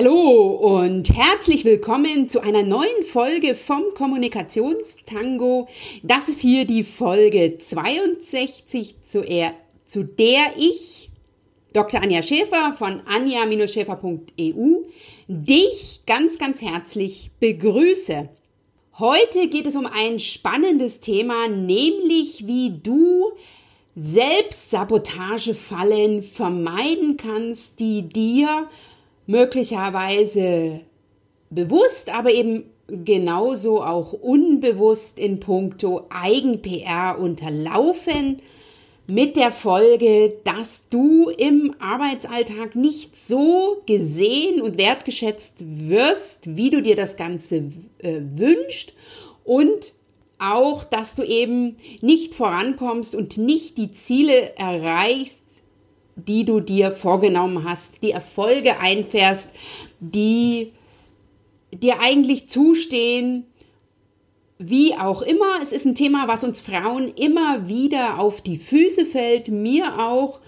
Hallo und herzlich willkommen zu einer neuen Folge vom Kommunikationstango. Das ist hier die Folge 62, zu, er, zu der ich, Dr. Anja Schäfer von anja-schäfer.eu, dich ganz, ganz herzlich begrüße. Heute geht es um ein spannendes Thema, nämlich wie du Selbstsabotagefallen vermeiden kannst, die dir möglicherweise bewusst, aber eben genauso auch unbewusst in puncto Eigen-PR unterlaufen mit der Folge, dass du im Arbeitsalltag nicht so gesehen und wertgeschätzt wirst, wie du dir das Ganze äh, wünscht und auch, dass du eben nicht vorankommst und nicht die Ziele erreichst, die du dir vorgenommen hast, die Erfolge einfährst, die dir eigentlich zustehen, wie auch immer. Es ist ein Thema, was uns Frauen immer wieder auf die Füße fällt, mir auch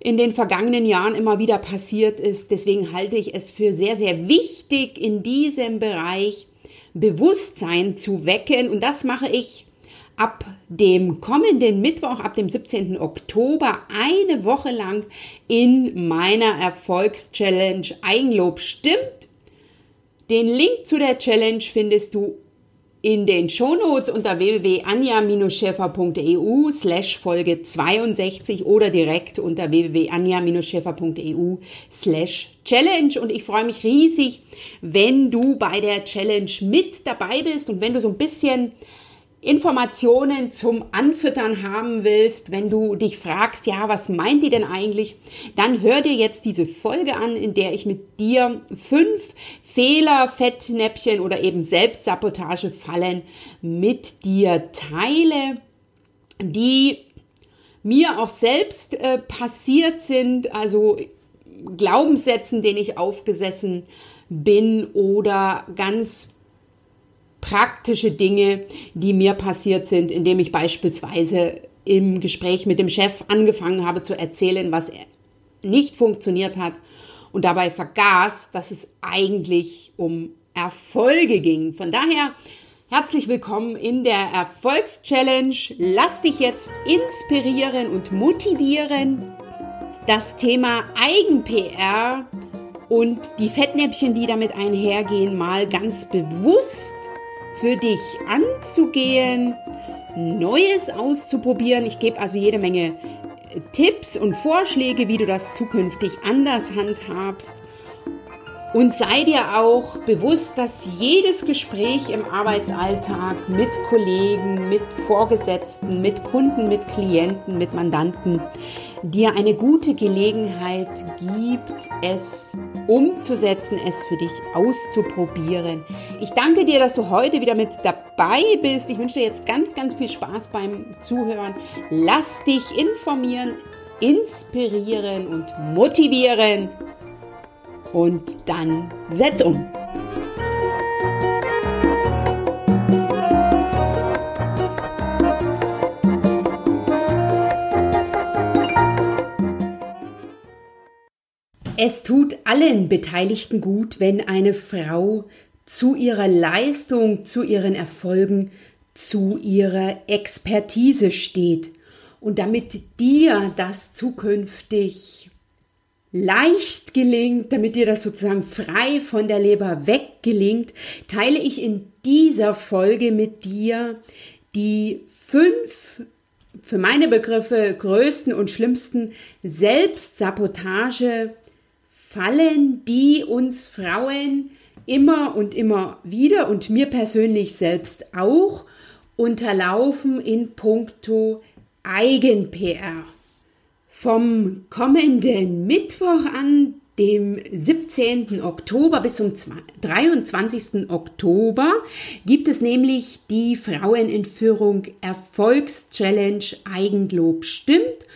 in den vergangenen Jahren immer wieder passiert ist. Deswegen halte ich es für sehr, sehr wichtig, in diesem Bereich Bewusstsein zu wecken. Und das mache ich ab dem kommenden Mittwoch, ab dem 17. Oktober, eine Woche lang in meiner Erfolgschallenge Eigenlob stimmt. Den Link zu der Challenge findest du in den Shownotes unter www.anja-schäfer.eu slash Folge 62 oder direkt unter www.anja-schäfer.eu slash Challenge. Und ich freue mich riesig, wenn du bei der Challenge mit dabei bist und wenn du so ein bisschen Informationen zum Anfüttern haben willst, wenn du dich fragst, ja, was meint die denn eigentlich, dann hör dir jetzt diese Folge an, in der ich mit dir fünf Fehler, Fettnäpfchen oder eben Selbstsabotagefallen mit dir teile, die mir auch selbst äh, passiert sind, also Glaubenssätzen, denen ich aufgesessen bin oder ganz praktische Dinge, die mir passiert sind, indem ich beispielsweise im Gespräch mit dem Chef angefangen habe zu erzählen, was nicht funktioniert hat und dabei vergaß, dass es eigentlich um Erfolge ging. Von daher herzlich willkommen in der Erfolgschallenge. Lass dich jetzt inspirieren und motivieren. Das Thema Eigen-PR und die Fettnäpfchen, die damit einhergehen, mal ganz bewusst für dich anzugehen, Neues auszuprobieren. Ich gebe also jede Menge äh, Tipps und Vorschläge, wie du das zukünftig anders handhabst. Und sei dir auch bewusst, dass jedes Gespräch im Arbeitsalltag mit Kollegen, mit Vorgesetzten, mit Kunden, mit Klienten, mit Mandanten dir eine gute Gelegenheit gibt, es umzusetzen, es für dich auszuprobieren. Ich danke dir, dass du heute wieder mit dabei bist. Ich wünsche dir jetzt ganz, ganz viel Spaß beim Zuhören. Lass dich informieren, inspirieren und motivieren. Und dann setz um. Es tut allen Beteiligten gut, wenn eine Frau zu ihrer Leistung, zu ihren Erfolgen, zu ihrer Expertise steht. Und damit dir das zukünftig leicht gelingt, damit dir das sozusagen frei von der Leber weg gelingt, teile ich in dieser Folge mit dir die fünf für meine Begriffe größten und schlimmsten Selbstsabotage Fallen, die uns Frauen immer und immer wieder und mir persönlich selbst auch unterlaufen in puncto Eigen-PR. Vom kommenden Mittwoch an, dem 17. Oktober bis zum 23. Oktober, gibt es nämlich die Frauenentführung Erfolgschallenge Eigenlob stimmt.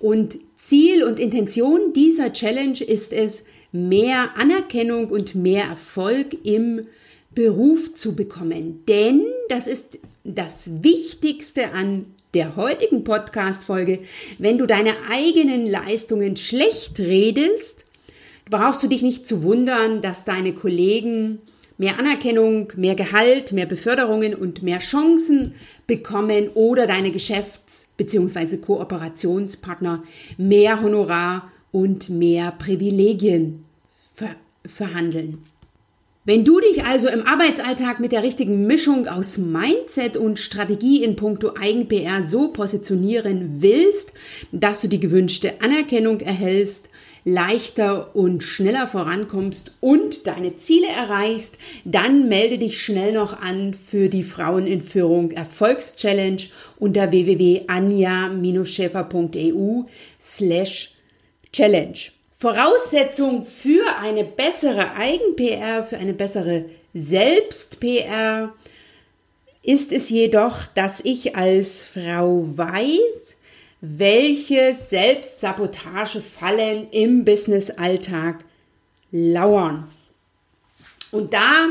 Und Ziel und Intention dieser Challenge ist es, mehr Anerkennung und mehr Erfolg im Beruf zu bekommen. Denn das ist das Wichtigste an der heutigen Podcast-Folge. Wenn du deine eigenen Leistungen schlecht redest, brauchst du dich nicht zu wundern, dass deine Kollegen mehr Anerkennung, mehr Gehalt, mehr Beförderungen und mehr Chancen bekommen oder deine Geschäfts- bzw. Kooperationspartner mehr Honorar und mehr Privilegien ver verhandeln. Wenn du dich also im Arbeitsalltag mit der richtigen Mischung aus Mindset und Strategie in puncto Eigen-PR so positionieren willst, dass du die gewünschte Anerkennung erhältst, leichter und schneller vorankommst und deine Ziele erreichst, dann melde dich schnell noch an für die Frauen in Führung Erfolgschallenge unter www.anja-schäfer.eu slash challenge. Voraussetzung für eine bessere Eigen-PR, für eine bessere Selbst-PR ist es jedoch, dass ich als Frau weiß, welche Selbstsabotagefallen im Business-Alltag lauern. Und da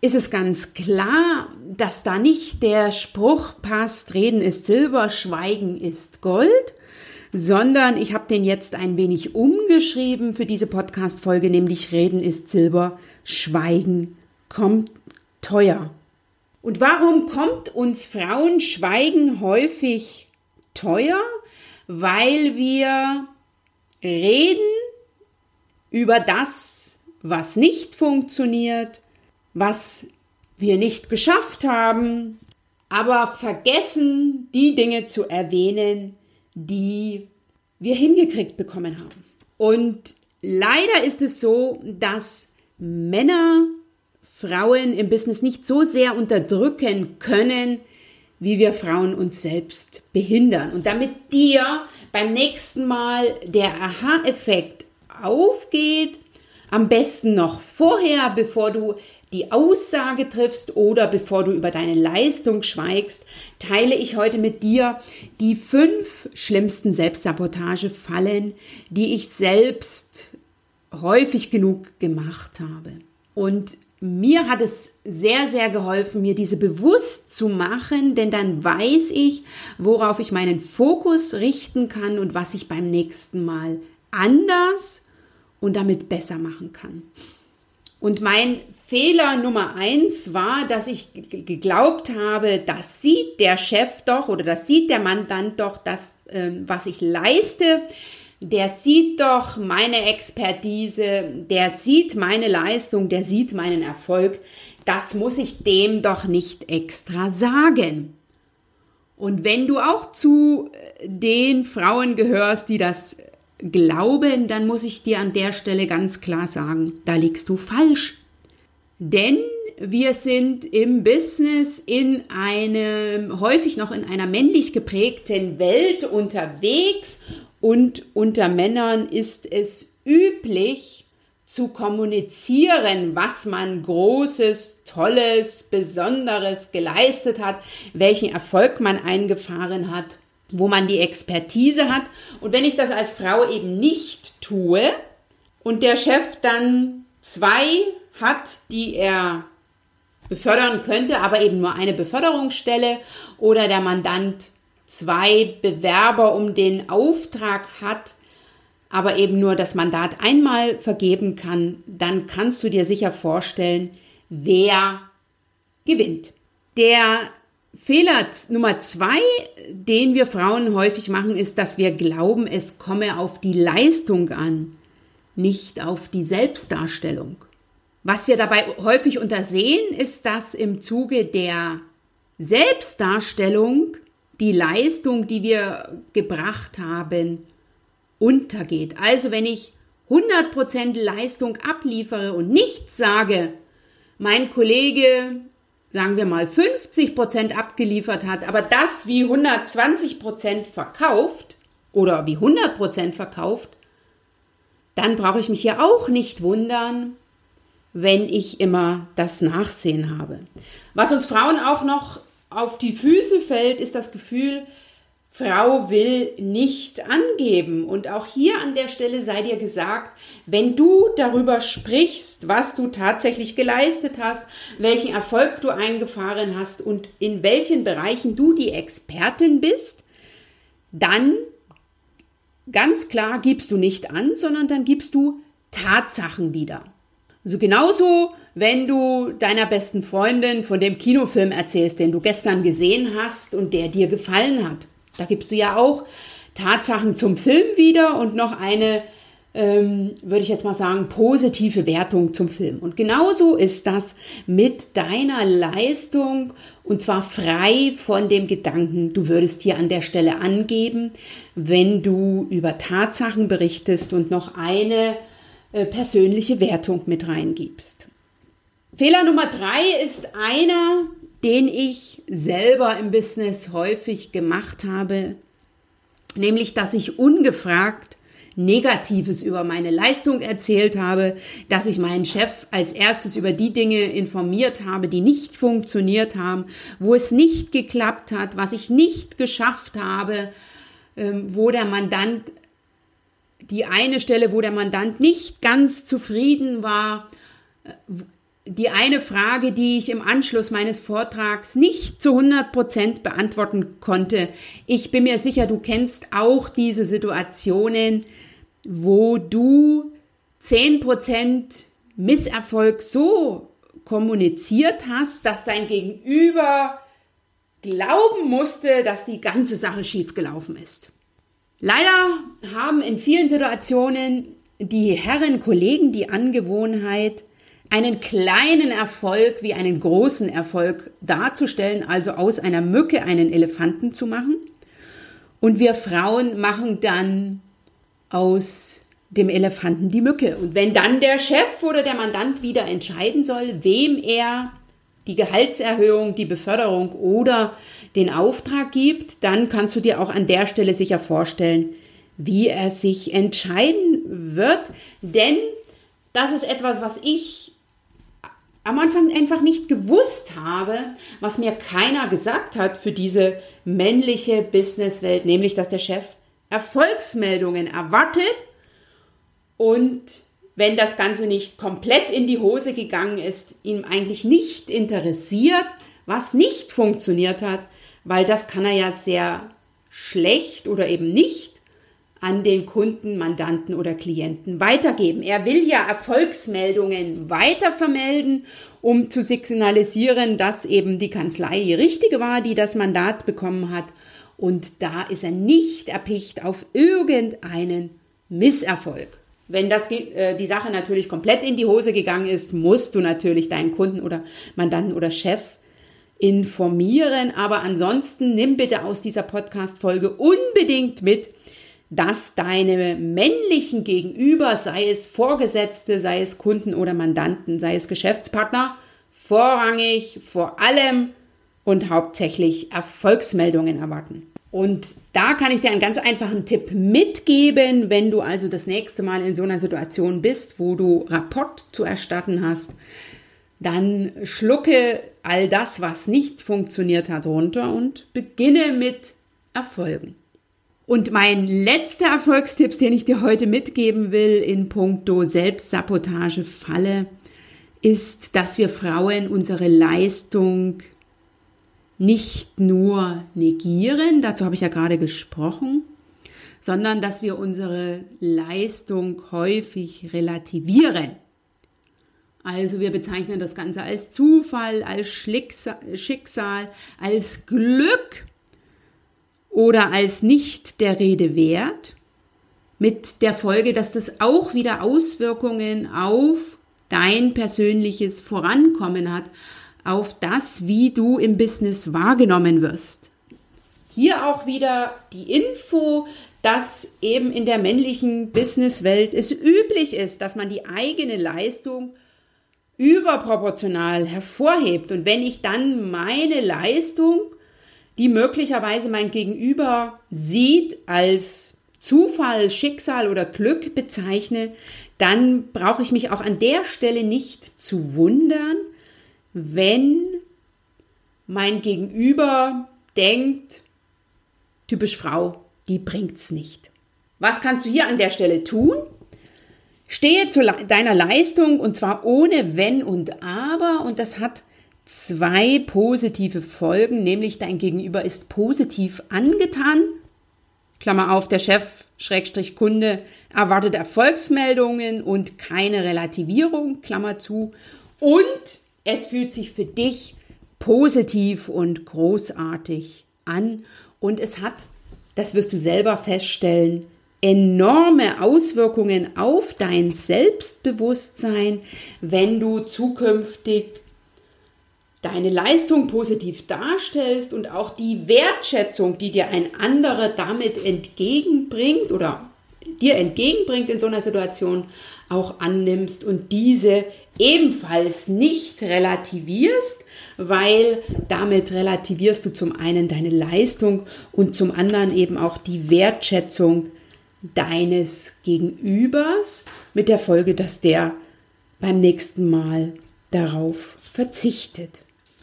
ist es ganz klar, dass da nicht der Spruch passt, Reden ist Silber, Schweigen ist Gold, sondern ich habe den jetzt ein wenig umgeschrieben für diese Podcast-Folge, nämlich Reden ist Silber, Schweigen kommt teuer. Und warum kommt uns Frauen Schweigen häufig teuer? Weil wir reden über das, was nicht funktioniert, was wir nicht geschafft haben, aber vergessen die Dinge zu erwähnen, die wir hingekriegt bekommen haben. Und leider ist es so, dass Männer Frauen im Business nicht so sehr unterdrücken können, wie wir Frauen uns selbst behindern. Und damit dir beim nächsten Mal der Aha-Effekt aufgeht, am besten noch vorher, bevor du die Aussage triffst oder bevor du über deine Leistung schweigst, teile ich heute mit dir die fünf schlimmsten Selbstsabotagefallen, die ich selbst häufig genug gemacht habe. Und mir hat es sehr, sehr geholfen, mir diese bewusst zu machen, denn dann weiß ich, worauf ich meinen Fokus richten kann und was ich beim nächsten Mal anders und damit besser machen kann. Und mein Fehler Nummer eins war, dass ich geglaubt habe, das sieht der Chef doch oder das sieht der Mandant doch, das, äh, was ich leiste. Der sieht doch meine Expertise, der sieht meine Leistung, der sieht meinen Erfolg. Das muss ich dem doch nicht extra sagen. Und wenn du auch zu den Frauen gehörst, die das glauben, dann muss ich dir an der Stelle ganz klar sagen, da liegst du falsch. Denn wir sind im Business in einem, häufig noch in einer männlich geprägten Welt unterwegs und unter Männern ist es üblich zu kommunizieren, was man Großes, Tolles, Besonderes geleistet hat, welchen Erfolg man eingefahren hat wo man die Expertise hat. Und wenn ich das als Frau eben nicht tue und der Chef dann zwei hat, die er befördern könnte, aber eben nur eine Beförderungsstelle oder der Mandant zwei Bewerber um den Auftrag hat, aber eben nur das Mandat einmal vergeben kann, dann kannst du dir sicher vorstellen, wer gewinnt. Der Fehler Nummer zwei, den wir Frauen häufig machen, ist, dass wir glauben, es komme auf die Leistung an, nicht auf die Selbstdarstellung. Was wir dabei häufig untersehen, ist, dass im Zuge der Selbstdarstellung die Leistung, die wir gebracht haben, untergeht. Also wenn ich 100% Leistung abliefere und nichts sage, mein Kollege sagen wir mal 50 Prozent abgeliefert hat, aber das wie 120 Prozent verkauft oder wie 100 Prozent verkauft, dann brauche ich mich ja auch nicht wundern, wenn ich immer das Nachsehen habe. Was uns Frauen auch noch auf die Füße fällt, ist das Gefühl, Frau will nicht angeben. Und auch hier an der Stelle sei dir gesagt, wenn du darüber sprichst, was du tatsächlich geleistet hast, welchen Erfolg du eingefahren hast und in welchen Bereichen du die Expertin bist, dann ganz klar gibst du nicht an, sondern dann gibst du Tatsachen wieder. Also genauso, wenn du deiner besten Freundin von dem Kinofilm erzählst, den du gestern gesehen hast und der dir gefallen hat. Da gibst du ja auch Tatsachen zum Film wieder und noch eine, ähm, würde ich jetzt mal sagen, positive Wertung zum Film. Und genauso ist das mit deiner Leistung und zwar frei von dem Gedanken, du würdest hier an der Stelle angeben, wenn du über Tatsachen berichtest und noch eine persönliche Wertung mit reingibst. Fehler Nummer drei ist einer, den ich selber im Business häufig gemacht habe, nämlich dass ich ungefragt Negatives über meine Leistung erzählt habe, dass ich meinen Chef als erstes über die Dinge informiert habe, die nicht funktioniert haben, wo es nicht geklappt hat, was ich nicht geschafft habe, ähm, wo der Mandant die eine Stelle, wo der Mandant nicht ganz zufrieden war, äh, die eine Frage, die ich im Anschluss meines Vortrags nicht zu 100 Prozent beantworten konnte. Ich bin mir sicher, du kennst auch diese Situationen, wo du 10 Prozent Misserfolg so kommuniziert hast, dass dein Gegenüber glauben musste, dass die ganze Sache schiefgelaufen ist. Leider haben in vielen Situationen die Herren Kollegen die Angewohnheit, einen kleinen Erfolg wie einen großen Erfolg darzustellen, also aus einer Mücke einen Elefanten zu machen. Und wir Frauen machen dann aus dem Elefanten die Mücke. Und wenn dann der Chef oder der Mandant wieder entscheiden soll, wem er die Gehaltserhöhung, die Beförderung oder den Auftrag gibt, dann kannst du dir auch an der Stelle sicher vorstellen, wie er sich entscheiden wird. Denn das ist etwas, was ich am Anfang einfach nicht gewusst habe, was mir keiner gesagt hat für diese männliche Businesswelt, nämlich dass der Chef Erfolgsmeldungen erwartet und wenn das Ganze nicht komplett in die Hose gegangen ist, ihm eigentlich nicht interessiert, was nicht funktioniert hat, weil das kann er ja sehr schlecht oder eben nicht an den Kunden, Mandanten oder Klienten weitergeben. Er will ja Erfolgsmeldungen weitervermelden, um zu signalisieren, dass eben die Kanzlei die richtige war, die das Mandat bekommen hat. Und da ist er nicht erpicht auf irgendeinen Misserfolg. Wenn das, äh, die Sache natürlich komplett in die Hose gegangen ist, musst du natürlich deinen Kunden oder Mandanten oder Chef informieren. Aber ansonsten nimm bitte aus dieser Podcast-Folge unbedingt mit, dass deine männlichen Gegenüber, sei es Vorgesetzte, sei es Kunden oder Mandanten, sei es Geschäftspartner, vorrangig, vor allem und hauptsächlich Erfolgsmeldungen erwarten. Und da kann ich dir einen ganz einfachen Tipp mitgeben, wenn du also das nächste Mal in so einer Situation bist, wo du Rapport zu erstatten hast, dann schlucke all das, was nicht funktioniert hat, runter und beginne mit Erfolgen. Und mein letzter Erfolgstipp, den ich dir heute mitgeben will in puncto Selbstsabotage-Falle, ist, dass wir Frauen unsere Leistung nicht nur negieren, dazu habe ich ja gerade gesprochen, sondern dass wir unsere Leistung häufig relativieren. Also wir bezeichnen das Ganze als Zufall, als Schicksal, als Glück oder als nicht der Rede wert, mit der Folge, dass das auch wieder Auswirkungen auf dein persönliches Vorankommen hat, auf das, wie du im Business wahrgenommen wirst. Hier auch wieder die Info, dass eben in der männlichen Businesswelt es üblich ist, dass man die eigene Leistung überproportional hervorhebt. Und wenn ich dann meine Leistung, die möglicherweise mein Gegenüber sieht, als Zufall, Schicksal oder Glück bezeichne, dann brauche ich mich auch an der Stelle nicht zu wundern, wenn mein Gegenüber denkt, typisch Frau, die bringt's nicht. Was kannst du hier an der Stelle tun? Stehe zu deiner Leistung und zwar ohne Wenn und Aber und das hat zwei positive Folgen, nämlich dein Gegenüber ist positiv angetan Klammer auf, der Chef, Schrägstrich Kunde, erwartet Erfolgsmeldungen und keine Relativierung, Klammer zu. Und es fühlt sich für dich positiv und großartig an. Und es hat, das wirst du selber feststellen, enorme Auswirkungen auf dein Selbstbewusstsein, wenn du zukünftig deine Leistung positiv darstellst und auch die Wertschätzung, die dir ein anderer damit entgegenbringt oder dir entgegenbringt in so einer Situation, auch annimmst und diese ebenfalls nicht relativierst, weil damit relativierst du zum einen deine Leistung und zum anderen eben auch die Wertschätzung deines Gegenübers mit der Folge, dass der beim nächsten Mal darauf verzichtet.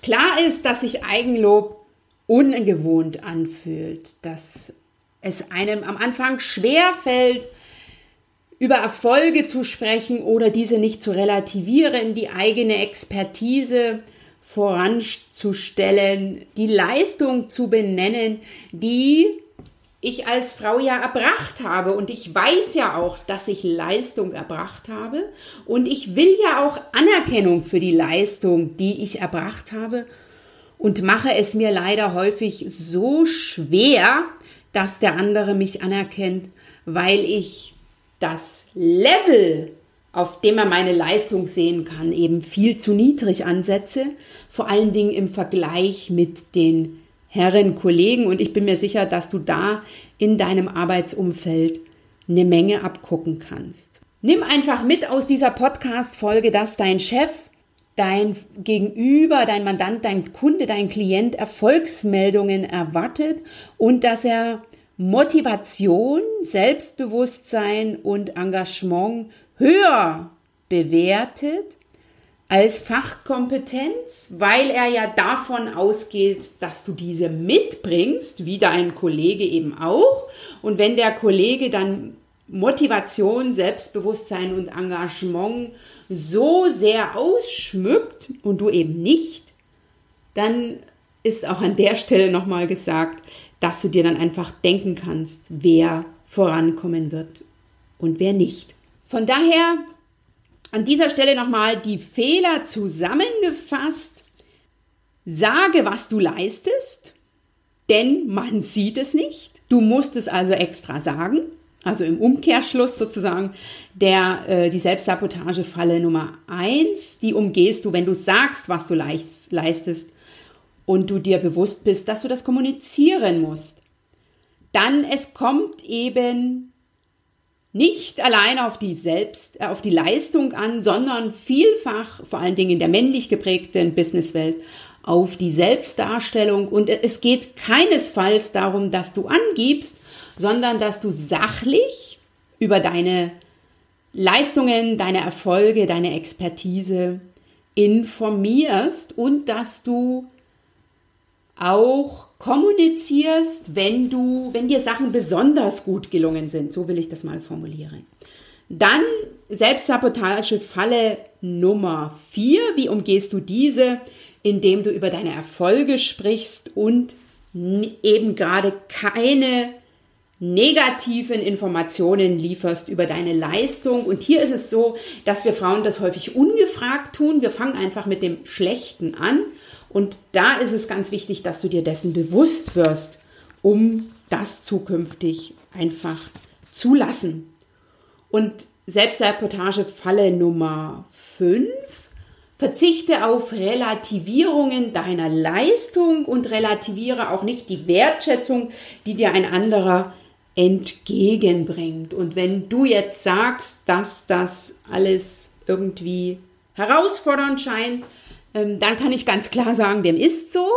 Klar ist, dass sich Eigenlob ungewohnt anfühlt, dass es einem am Anfang schwer fällt, über Erfolge zu sprechen oder diese nicht zu relativieren, die eigene Expertise voranzustellen, die Leistung zu benennen, die ich als Frau ja erbracht habe. Und ich weiß ja auch, dass ich Leistung erbracht habe. Und ich will ja auch Anerkennung für die Leistung, die ich erbracht habe. Und mache es mir leider häufig so schwer, dass der andere mich anerkennt, weil ich das Level, auf dem er meine Leistung sehen kann, eben viel zu niedrig ansetze. Vor allen Dingen im Vergleich mit den Herren, Kollegen und ich bin mir sicher, dass du da in deinem Arbeitsumfeld eine Menge abgucken kannst. Nimm einfach mit aus dieser Podcast-Folge, dass dein Chef, dein Gegenüber, dein Mandant, dein Kunde, dein Klient Erfolgsmeldungen erwartet und dass er Motivation, Selbstbewusstsein und Engagement höher bewertet als Fachkompetenz, weil er ja davon ausgeht, dass du diese mitbringst, wie dein Kollege eben auch. Und wenn der Kollege dann Motivation, Selbstbewusstsein und Engagement so sehr ausschmückt und du eben nicht, dann ist auch an der Stelle nochmal gesagt, dass du dir dann einfach denken kannst, wer vorankommen wird und wer nicht. Von daher an dieser Stelle nochmal die Fehler zusammengefasst. Sage, was du leistest, denn man sieht es nicht. Du musst es also extra sagen. Also im Umkehrschluss sozusagen der äh, die Selbstsabotagefalle Nummer eins, die umgehst du, wenn du sagst, was du leistest und du dir bewusst bist, dass du das kommunizieren musst. Dann es kommt eben nicht allein auf die Selbst, äh, auf die Leistung an, sondern vielfach, vor allen Dingen in der männlich geprägten Businesswelt, auf die Selbstdarstellung. Und es geht keinesfalls darum, dass du angibst, sondern dass du sachlich über deine Leistungen, deine Erfolge, deine Expertise informierst und dass du auch kommunizierst, wenn du, wenn dir Sachen besonders gut gelungen sind. So will ich das mal formulieren. Dann Selbstsabotage-Falle Nummer vier. Wie umgehst du diese? Indem du über deine Erfolge sprichst und eben gerade keine negativen Informationen lieferst über deine Leistung. Und hier ist es so, dass wir Frauen das häufig ungefragt tun. Wir fangen einfach mit dem Schlechten an und da ist es ganz wichtig, dass du dir dessen bewusst wirst, um das zukünftig einfach zulassen. Und Selbstsabotage Falle Nummer 5. Verzichte auf Relativierungen deiner Leistung und relativiere auch nicht die Wertschätzung, die dir ein anderer entgegenbringt. Und wenn du jetzt sagst, dass das alles irgendwie herausfordernd scheint, ähm, dann kann ich ganz klar sagen, dem ist so.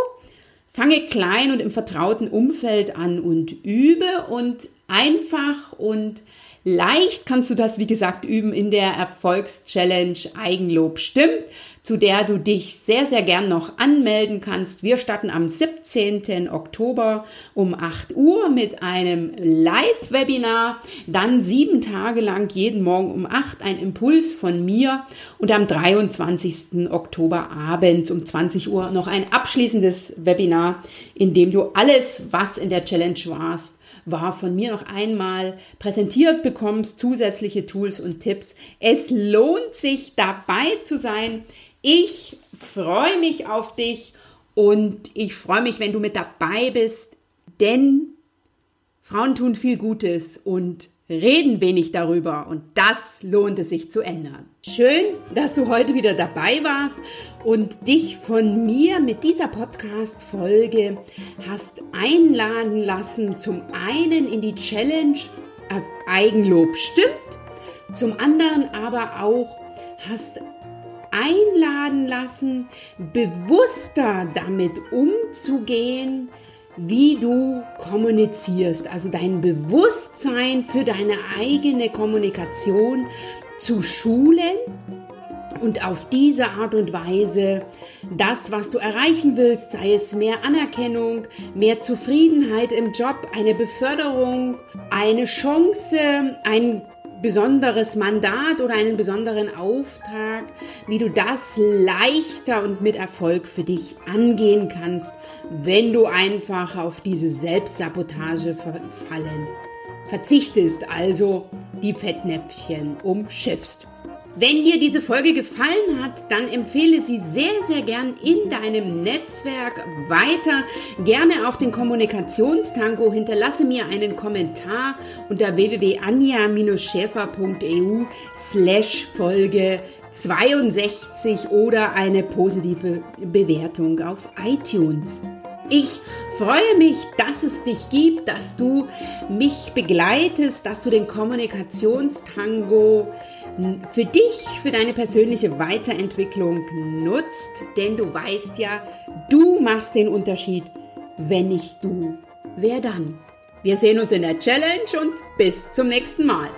Fange klein und im vertrauten Umfeld an und übe und einfach und leicht kannst du das, wie gesagt, üben in der Erfolgschallenge Eigenlob stimmt zu der du dich sehr, sehr gern noch anmelden kannst. Wir starten am 17. Oktober um 8 Uhr mit einem Live-Webinar. Dann sieben Tage lang jeden Morgen um 8 ein Impuls von mir und am 23. Oktober abends um 20 Uhr noch ein abschließendes Webinar, in dem du alles, was in der Challenge warst, war von mir noch einmal präsentiert, bekommst zusätzliche Tools und Tipps. Es lohnt sich dabei zu sein. Ich freue mich auf dich und ich freue mich, wenn du mit dabei bist, denn Frauen tun viel Gutes und reden wenig darüber und das lohnt es sich zu ändern. Schön, dass du heute wieder dabei warst und dich von mir mit dieser Podcast-Folge hast einladen lassen, zum einen in die Challenge Eigenlob stimmt, zum anderen aber auch hast einladen lassen, bewusster damit umzugehen, wie du kommunizierst, also dein Bewusstsein für deine eigene Kommunikation zu schulen und auf diese Art und Weise das, was du erreichen willst, sei es mehr Anerkennung, mehr Zufriedenheit im Job, eine Beförderung, eine Chance, ein besonderes Mandat oder einen besonderen Auftrag, wie du das leichter und mit Erfolg für dich angehen kannst, wenn du einfach auf diese Selbstsabotage verfallen verzichtest, also die Fettnäpfchen umschiffst. Wenn dir diese Folge gefallen hat, dann empfehle sie sehr, sehr gern in deinem Netzwerk weiter. Gerne auch den Kommunikationstango. Hinterlasse mir einen Kommentar unter www.anja-schäfer.eu slash Folge 62 oder eine positive Bewertung auf iTunes. Ich freue mich, dass es dich gibt, dass du mich begleitest, dass du den Kommunikationstango für dich, für deine persönliche Weiterentwicklung nutzt, denn du weißt ja, du machst den Unterschied. Wenn nicht du, wer dann? Wir sehen uns in der Challenge und bis zum nächsten Mal.